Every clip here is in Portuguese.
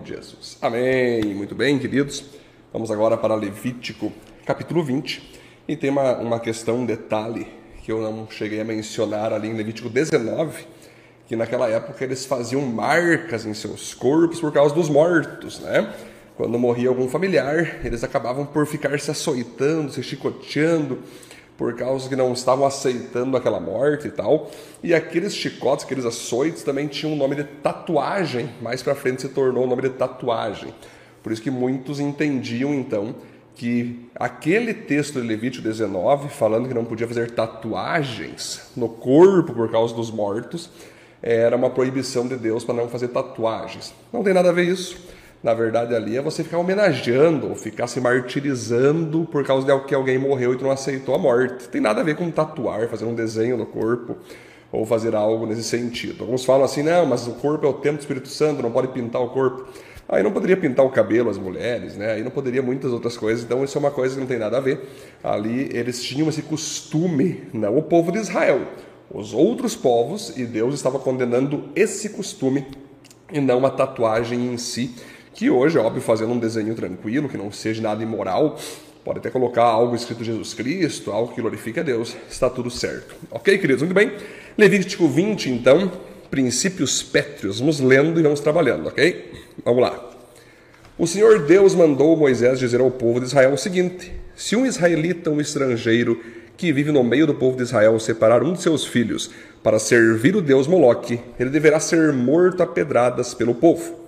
de Jesus. Amém. Muito bem, queridos. Vamos agora para Levítico, capítulo 20. E tem uma, uma questão, um detalhe que eu não cheguei a mencionar ali em Levítico 19, que naquela época eles faziam marcas em seus corpos por causa dos mortos, né? Quando morria algum familiar, eles acabavam por ficar se açoitando, se chicoteando, por causa que não estavam aceitando aquela morte e tal. E aqueles chicotes, aqueles açoites também tinham o nome de tatuagem, mais para frente se tornou o nome de tatuagem. Por isso que muitos entendiam então que aquele texto de Levítico 19, falando que não podia fazer tatuagens no corpo por causa dos mortos, era uma proibição de Deus para não fazer tatuagens. Não tem nada a ver isso na verdade, ali é você ficar homenageando ou ficar se martirizando por causa de que alguém morreu e tu não aceitou a morte. Tem nada a ver com tatuar, fazer um desenho no corpo ou fazer algo nesse sentido. Alguns falam assim, não, mas o corpo é o templo do Espírito Santo, não pode pintar o corpo. Aí não poderia pintar o cabelo as mulheres, né? Aí não poderia muitas outras coisas. Então isso é uma coisa que não tem nada a ver. Ali eles tinham esse costume, não o povo de Israel, os outros povos, e Deus estava condenando esse costume e não uma tatuagem em si que hoje, óbvio, fazendo um desenho tranquilo, que não seja nada imoral, pode até colocar algo escrito Jesus Cristo, algo que glorifique a Deus, está tudo certo. Ok, queridos? Muito bem. Levítico 20, então, princípios pétreos. Vamos lendo e vamos trabalhando, ok? Vamos lá. O Senhor Deus mandou Moisés dizer ao povo de Israel o seguinte: Se um israelita, um estrangeiro, que vive no meio do povo de Israel, separar um de seus filhos para servir o Deus Moloque, ele deverá ser morto a pedradas pelo povo.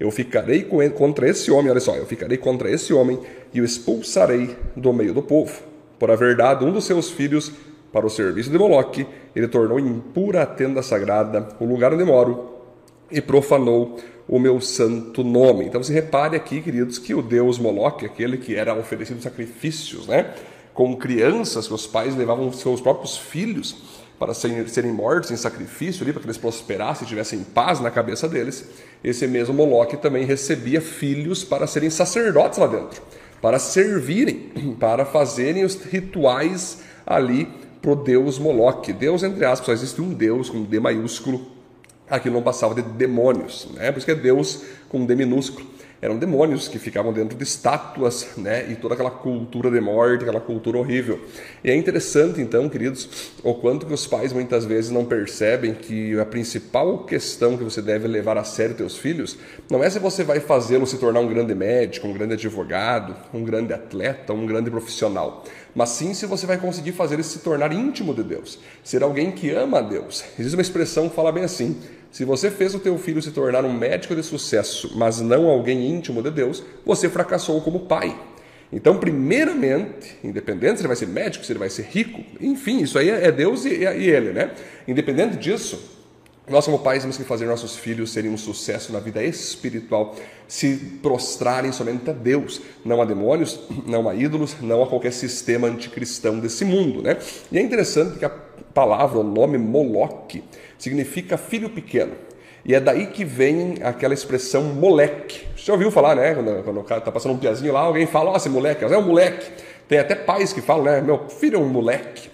Eu ficarei contra esse homem, olha só, eu ficarei contra esse homem e o expulsarei do meio do povo. Por a verdade, um dos seus filhos, para o serviço de Moloque, ele tornou impura a tenda sagrada, o lugar onde moro, e profanou o meu santo nome. Então você repare aqui, queridos, que o deus Moloque, aquele que era oferecido sacrifícios, né? Com crianças que os pais levavam seus próprios filhos para serem mortos em sacrifício ali, para que eles prosperassem e tivessem paz na cabeça deles, esse mesmo Moloque também recebia filhos para serem sacerdotes lá dentro, para servirem, para fazerem os rituais ali para o deus Moloque. Deus, entre aspas, só existe um deus com D maiúsculo, aqui não passava de demônios, né? por isso que é Deus com D minúsculo eram demônios que ficavam dentro de estátuas, né? E toda aquela cultura de morte, aquela cultura horrível. E é interessante, então, queridos, o quanto que os pais muitas vezes não percebem que a principal questão que você deve levar a sério teus filhos não é se você vai fazê-lo se tornar um grande médico, um grande advogado, um grande atleta, um grande profissional, mas sim se você vai conseguir fazer ele se tornar íntimo de Deus, ser alguém que ama a Deus. Existe uma expressão que fala bem assim: se você fez o teu filho se tornar um médico de sucesso, mas não alguém íntimo de Deus, você fracassou como pai. Então, primeiramente, independente se ele vai ser médico, se ele vai ser rico, enfim, isso aí é Deus e, e ele, né? Independente disso, nós, como pais, temos que fazer nossos filhos serem um sucesso na vida espiritual, se prostrarem somente a Deus, não a demônios, não a ídolos, não a qualquer sistema anticristão desse mundo, né? E é interessante que a palavra, o nome Moloque, significa filho pequeno. E é daí que vem aquela expressão moleque. Você já ouviu falar, né? Quando, quando o cara está passando um piazinho lá, alguém fala, ó, esse moleque, é um moleque. Tem até pais que falam, né? Meu filho é um moleque.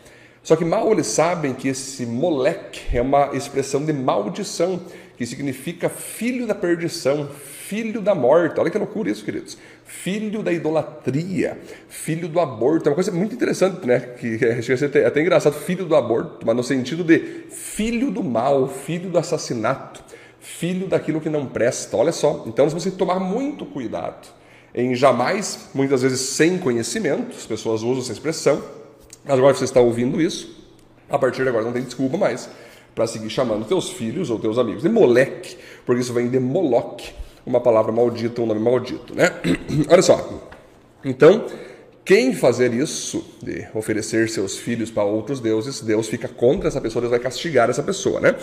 Só que mal eles sabem que esse moleque é uma expressão de maldição, que significa filho da perdição, filho da morte. Olha que loucura isso, queridos. Filho da idolatria, filho do aborto. É uma coisa muito interessante, né? Que chega a ser até engraçado, filho do aborto, mas no sentido de filho do mal, filho do assassinato, filho daquilo que não presta. Olha só. Então nós vamos ter que tomar muito cuidado em jamais, muitas vezes sem conhecimento, as pessoas usam essa expressão, agora você está ouvindo isso, a partir de agora não tem desculpa mais para seguir chamando teus filhos ou teus amigos de moleque, porque isso vem de moloque, uma palavra maldita, um nome maldito, né? Olha só. Então, quem fazer isso, de oferecer seus filhos para outros deuses, Deus fica contra essa pessoa, Deus vai castigar essa pessoa, né?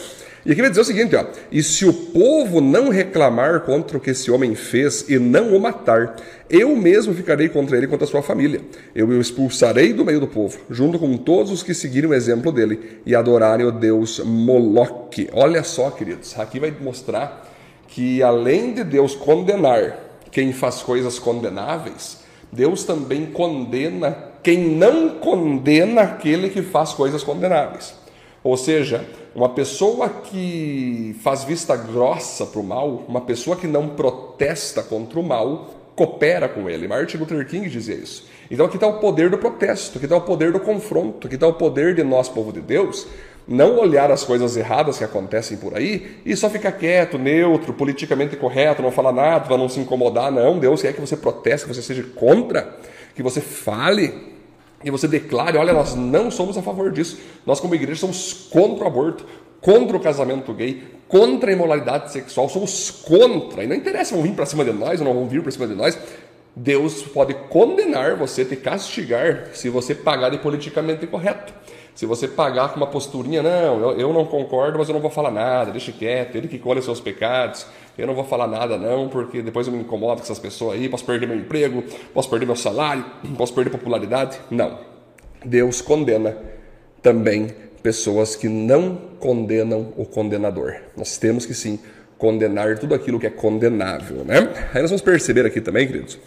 E aqui vai dizer o seguinte, ó: "E se o povo não reclamar contra o que esse homem fez e não o matar, eu mesmo ficarei contra ele e contra a sua família. Eu o expulsarei do meio do povo, junto com todos os que seguirem o exemplo dele e adorarem o deus Moloque." Olha só, queridos, aqui vai mostrar que além de Deus condenar quem faz coisas condenáveis, Deus também condena quem não condena aquele que faz coisas condenáveis. Ou seja, Uma pessoa que faz vista grossa para o mal, uma pessoa que não protesta contra o mal, coopera com ele. Martin Luther King dizia isso. Então aqui está o poder do protesto, aqui está o poder do confronto, aqui está o poder de nós, povo de Deus, não olhar as coisas erradas que acontecem por aí e só ficar quieto, neutro, politicamente correto, não falar nada para não se incomodar. Não, Deus quer que você proteste, que você seja contra, que você fale, que você declare: olha, nós não somos a favor disso. Nós, como igreja, somos contra o aborto, contra o casamento gay, contra a imoralidade sexual, somos contra. E não interessa, vão vir para cima de nós ou não vão vir para cima de nós. Deus pode condenar você, te castigar, se você pagar de politicamente correto. Se você pagar com uma posturinha, não, eu, não concordo, mas eu não vou falar nada, deixa quieto, ele que colhe seus pecados, eu não vou falar nada não, porque depois eu me incomodo com essas pessoas aí, posso perder meu emprego, posso perder meu salário, posso perder popularidade. Não. Deus condena também pessoas que não condenam o condenador. Nós temos que sim condenar tudo aquilo que é condenável, né? Aí nós vamos perceber aqui também, queridos,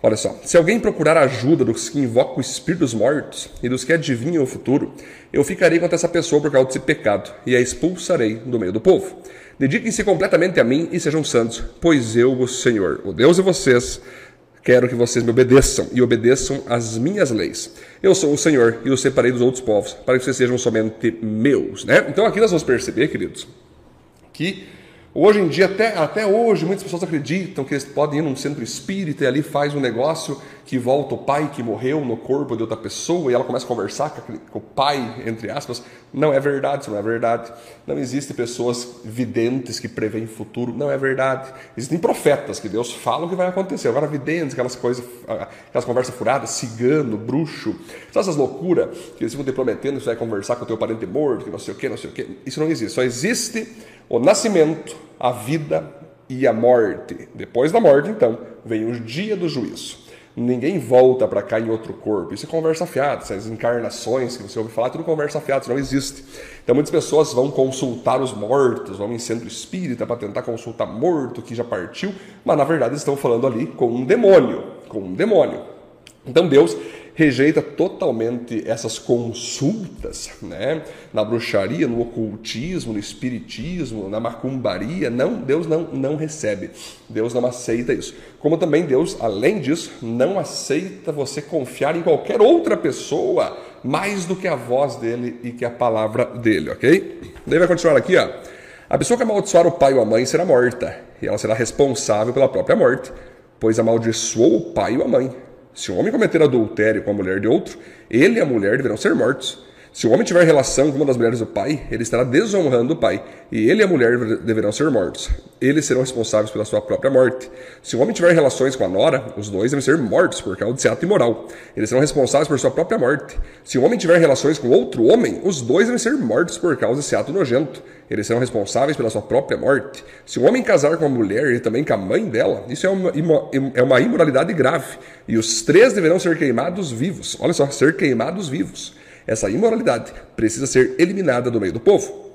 Olha só, se alguém procurar ajuda dos que invocam o espírito dos mortos e dos que adivinham o futuro, eu ficarei contra essa pessoa por causa desse pecado e a expulsarei do meio do povo. Dediquem-se completamente a mim e sejam santos, pois eu, o Senhor, o Deus de vocês, quero que vocês me obedeçam e obedeçam às minhas leis. Eu sou o Senhor e os separei dos outros povos, para que vocês sejam somente meus. Né? Então aqui nós vamos perceber, queridos, que Hoje em dia, até, até hoje, muitas pessoas acreditam que eles podem ir num centro espírita e ali faz um negócio que volta o pai que morreu no corpo de outra pessoa e ela começa a conversar com, o pai, entre aspas. Não é verdade, isso não é verdade. Não existem pessoas videntes que preveem futuro, não é verdade. Existem profetas que Deus fala o que vai acontecer. Agora, videntes, aquelas coisas, aquelas conversas furadas, cigano, bruxo, todas essas loucuras que eles ficam te prometendo que você vai conversar com o teu parente morto, que não sei o que, não sei o que. Isso não existe. Só existe o nascimento, a vida e a morte. Depois da morte, então, vem o dia do juízo. Ninguém volta para cá em outro corpo. Isso é conversa fiada. Essas encarnações que você ouve falar, tudo conversa fiada, isso não existe. Então muitas pessoas vão consultar os mortos, vão em centro espírita para tentar consultar morto que já partiu, mas na verdade estão falando ali com um demônio, com um demônio. Então Deus rejeita totalmente essas consultas, né? Na bruxaria, no ocultismo, no espiritismo, na macumbaria, não, Deus não não recebe. Deus não aceita isso. Como também Deus, além disso, não aceita você confiar em qualquer outra pessoa mais do que a voz dele e que a palavra dele, OK? Daí vai continuar aqui, ó. A pessoa que amaldiçoar o pai ou a mãe será morta, e ela será responsável pela própria morte, pois amaldiçoou o pai ou a mãe. Se um homem cometer adultério com a mulher de outro, ele e a mulher deverão ser mortos. Se o homem tiver relação com uma das mulheres do pai, ele estará desonrando o pai, e ele e a mulher deverão ser mortos. Eles serão responsáveis pela sua própria morte. Se o homem tiver relações com a nora, os dois devem ser mortos por causa desse ato imoral. Eles serão responsáveis por sua própria morte. Se o homem tiver relações com outro homem, os dois devem ser mortos por causa desse ato nojento. Eles serão responsáveis pela sua própria morte. Se o homem casar com a mulher e também com a mãe dela, isso é uma, é uma imoralidade grave. E os três deverão ser queimados vivos. Olha só, ser queimados vivos. Essa imoralidade precisa ser eliminada do meio do povo.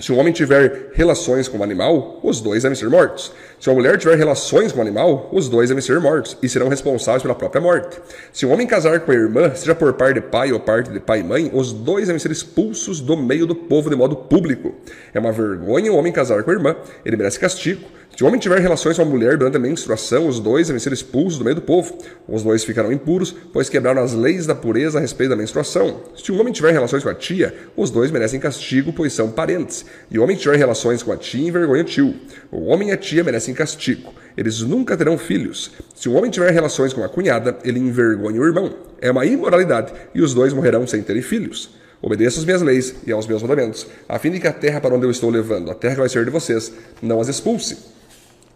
Se um homem tiver relações com um animal, os dois devem ser mortos. Se uma mulher tiver relações com um animal, os dois devem ser mortos e serão responsáveis pela própria morte. Se um homem casar com a irmã, seja por parte de pai ou parte de pai e mãe, os dois devem ser expulsos do meio do povo de modo público. É uma vergonha o homem casar com a irmã, ele merece castigo. Se o homem tiver relações com a mulher durante a menstruação, os dois devem ser expulsos do meio do povo. Os dois ficarão impuros, pois quebraram as leis da pureza a respeito da menstruação. Se o homem tiver relações com a tia, os dois merecem castigo, pois são parentes. E o homem tiver relações com a tia envergonha o tio. O homem e a tia merecem castigo. Eles nunca terão filhos. Se o homem tiver relações com a cunhada, ele envergonha o irmão. É uma imoralidade, e os dois morrerão sem terem filhos. Obedeça às minhas leis e aos meus mandamentos, a fim de que a terra para onde eu estou levando, a terra que vai ser de vocês, não as expulse.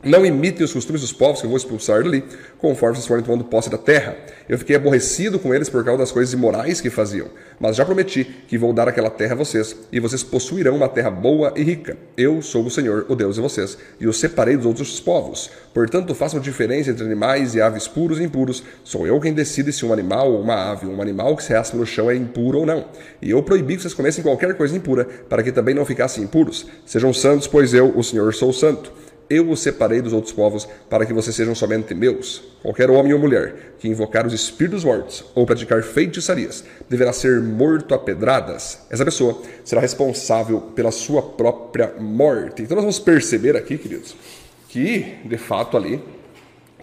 Não imitem os costumes dos povos que eu vou expulsar dali, conforme vocês forem tomando posse da terra. Eu fiquei aborrecido com eles por causa das coisas imorais que faziam. Mas já prometi que vou dar aquela terra a vocês, e vocês possuirão uma terra boa e rica. Eu sou o Senhor, o Deus de vocês, e os separei dos outros povos. Portanto, façam diferença entre animais e aves puros e impuros. Sou eu quem decide se um animal ou uma ave, um animal que se raspa no chão é impuro ou não. E eu proibi que vocês comessem qualquer coisa impura, para que também não ficassem impuros. Sejam santos, pois eu, o Senhor, sou santo. Eu os separei dos outros povos para que vocês sejam somente meus. Qualquer homem ou mulher que invocar os espíritos mortos ou praticar feitiçarias deverá ser morto a pedradas. Essa pessoa será responsável pela sua própria morte. Então nós vamos perceber aqui, queridos, que de fato ali,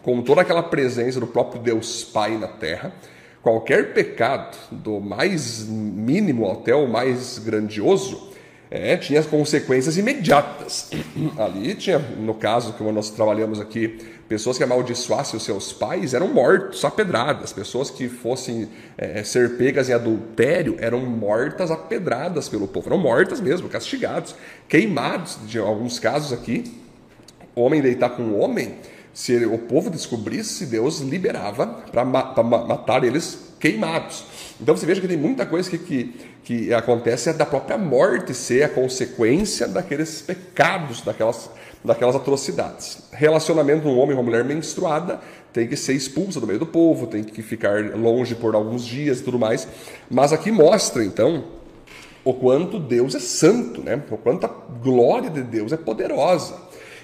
com toda aquela presença do próprio Deus Pai na terra, qualquer pecado, do mais mínimo até o mais grandioso, é, tinha consequências imediatas. Ali tinha, no caso que nós trabalhamos aqui, pessoas que amaldiçoassem os seus pais eram mortos a pedradas, pessoas que fossem é, ser pegas em adultério eram mortas a pedradas pelo povo, eram mortas mesmo, castigados, queimados, de alguns casos aqui, homem deitar com homem, se o povo descobrisse, Deus liberava para ma matar eles queimados. Então você veja que tem muita coisa que, que, que acontece é da própria morte ser a consequência daqueles pecados, daquelas, daquelas atrocidades. Relacionamento de um homem e uma mulher menstruada tem que ser expulsa do meio do povo, tem que ficar longe por alguns dias e tudo mais. Mas aqui mostra então o quanto Deus é santo, né? o quanto a glória de Deus é poderosa.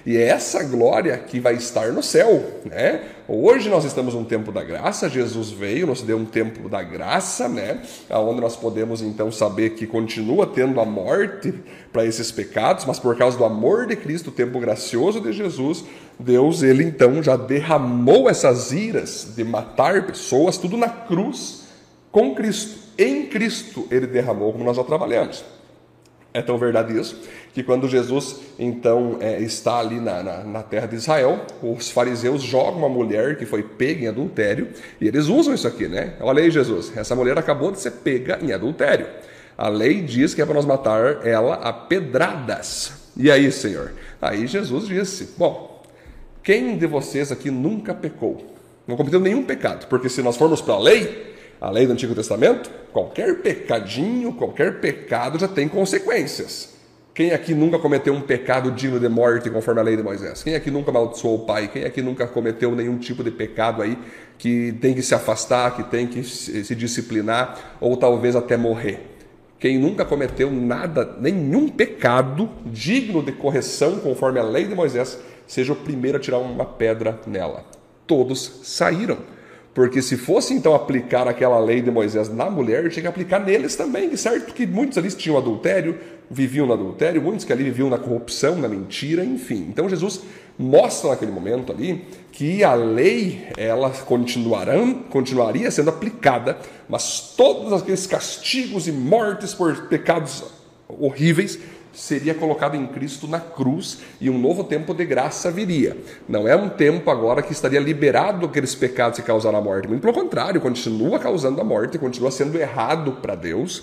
E é essa glória que vai estar no céu. Né? Hoje nós estamos num tempo da graça, Jesus veio, nos deu um tempo da graça, né? onde nós podemos então saber que continua tendo a morte para esses pecados, mas por causa do amor de Cristo, o tempo gracioso de Jesus, Deus, ele então já derramou essas iras de matar pessoas, tudo na cruz, com Cristo. Em Cristo ele derramou, como nós já trabalhamos. É tão verdade isso que quando Jesus então é, está ali na, na, na, terra de Israel, os fariseus jogam uma mulher que foi pega em adultério e eles usam isso aqui, né? Olha aí, Jesus, essa mulher acabou de ser pega em adultério. A lei diz que é para nós matar ela a pedradas. E aí, Senhor? Aí Jesus disse: Bom, quem de vocês aqui nunca pecou? Não cometeu nenhum pecado, porque se nós formos para a lei, a lei do Antigo Testamento, qualquer pecadinho, qualquer pecado já tem consequências. Quem aqui nunca cometeu um pecado digno de morte conforme a lei de Moisés? Quem aqui nunca amaldiçoou o pai? Quem aqui nunca cometeu nenhum tipo de pecado aí que tem que se afastar, que tem que se disciplinar ou talvez até morrer? Quem nunca cometeu nada, nenhum pecado digno de correção conforme a lei de Moisés, seja o primeiro a tirar uma pedra nela. Todos saíram. Porque se fosse então aplicar aquela lei de Moisés na mulher, tinha que aplicar neles também, certo? Que muitos ali tinham adultério, viviam no adultério, muitos que ali viviam na corrupção, na mentira, enfim. Então Jesus mostra naquele momento ali que a lei ela continuará, continuaria sendo aplicada, mas todos aqueles castigos e mortes por pecados horríveis seria colocado em Cristo na cruz e um novo tempo de graça viria. Não é um tempo agora que estaria liberado aqueles pecados que causaram a morte. Muito pelo contrário, continua causando a morte, continua sendo errado para Deus,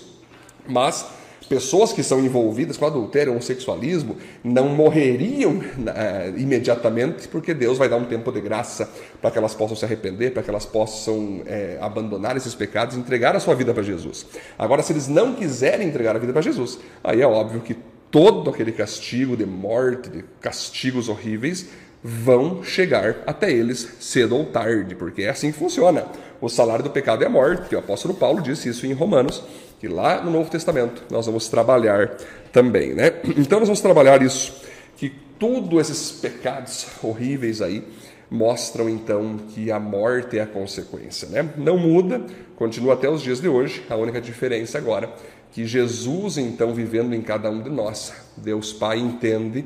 mas pessoas que são envolvidas com adultério ou sexualismo não morreriam uh, imediatamente, porque Deus vai dar um tempo de graça para que elas possam se arrepender, para que elas possam é, abandonar esses pecados e entregar a sua vida para Jesus. Agora, se eles não quiserem entregar a vida para Jesus, aí é óbvio que todo aquele castigo de morte, de castigos horríveis, vão chegar até eles cedo ou tarde, porque é assim que funciona. O salário do pecado é a morte. O apóstolo Paulo disse isso em Romanos, que lá no Novo Testamento nós vamos trabalhar também, né? Então nós vamos trabalhar isso, que todos esses pecados horríveis aí mostram então que a morte é a consequência, né? Não muda, continua até os dias de hoje. A única diferença agora que Jesus, então, vivendo em cada um de nós, Deus Pai entende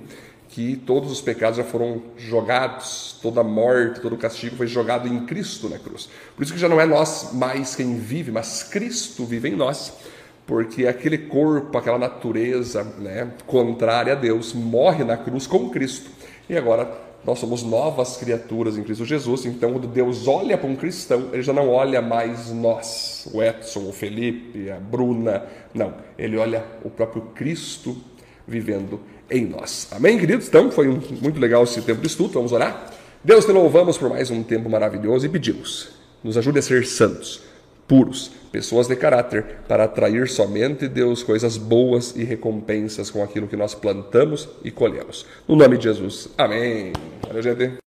que todos os pecados já foram jogados, toda a morte, todo o castigo foi jogado em Cristo na cruz. Por isso que já não é nós mais quem vive, mas Cristo vive em nós, porque aquele corpo, aquela natureza né, contrária a Deus, morre na cruz com Cristo. E agora nós somos novas criaturas em Cristo Jesus, então quando Deus olha para um cristão, ele já não olha mais nós, o Edson, o Felipe, a Bruna, não, ele olha o próprio Cristo vivendo em nós. Amém, queridos? Então, foi muito legal esse tempo de estudo, vamos orar? Deus, te louvamos por mais um tempo maravilhoso e pedimos, nos ajude a ser santos, puros, pessoas de caráter, para atrair somente, Deus, coisas boas e recompensas com aquilo que nós plantamos e colhemos. No nome de Jesus. Amém. Valeu, gente.